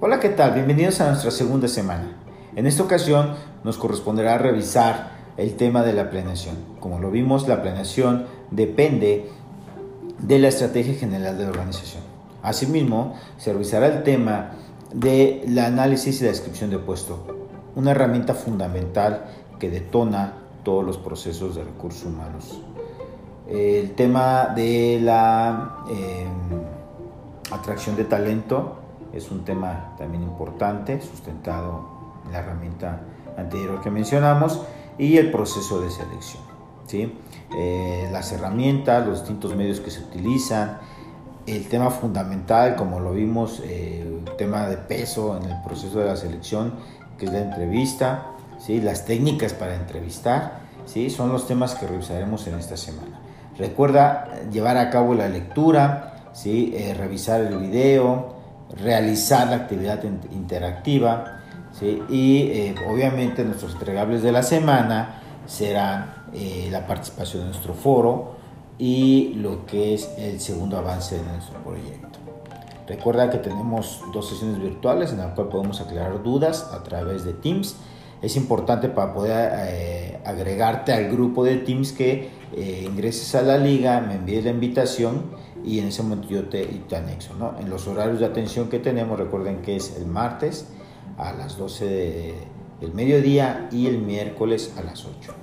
Hola, ¿qué tal? Bienvenidos a nuestra segunda semana. En esta ocasión nos corresponderá revisar el tema de la planeación. Como lo vimos, la planeación depende de la estrategia general de la organización. Asimismo, se revisará el tema del análisis y la descripción de puesto, una herramienta fundamental que detona todos los procesos de recursos humanos. El tema de la eh, atracción de talento es un tema también importante, sustentado en la herramienta anterior que mencionamos, y el proceso de selección. ¿sí? Eh, las herramientas, los distintos medios que se utilizan, el tema fundamental, como lo vimos, eh, el tema de peso en el proceso de la selección, que es la entrevista, ¿sí? las técnicas para entrevistar, ¿sí? son los temas que revisaremos en esta semana. Recuerda llevar a cabo la lectura, ¿sí? Eh, revisar el video, realizar la actividad interactiva y eh, obviamente nuestros entregables de la semana serán eh, la participación en nuestro foro y lo que es el segundo avance de nuestro proyecto. Recuerda que tenemos dos sesiones virtuales en las cuales podemos aclarar dudas a través de Teams. Es importante para poder eh, agregarte al grupo de Teams que ingreses a la liga, me envíes la invitación y en ese momento yo te, anexo. ¿no? En los horarios de atención que tenemos, recuerden que es el martes a las 12 del mediodía y el miércoles a las 8.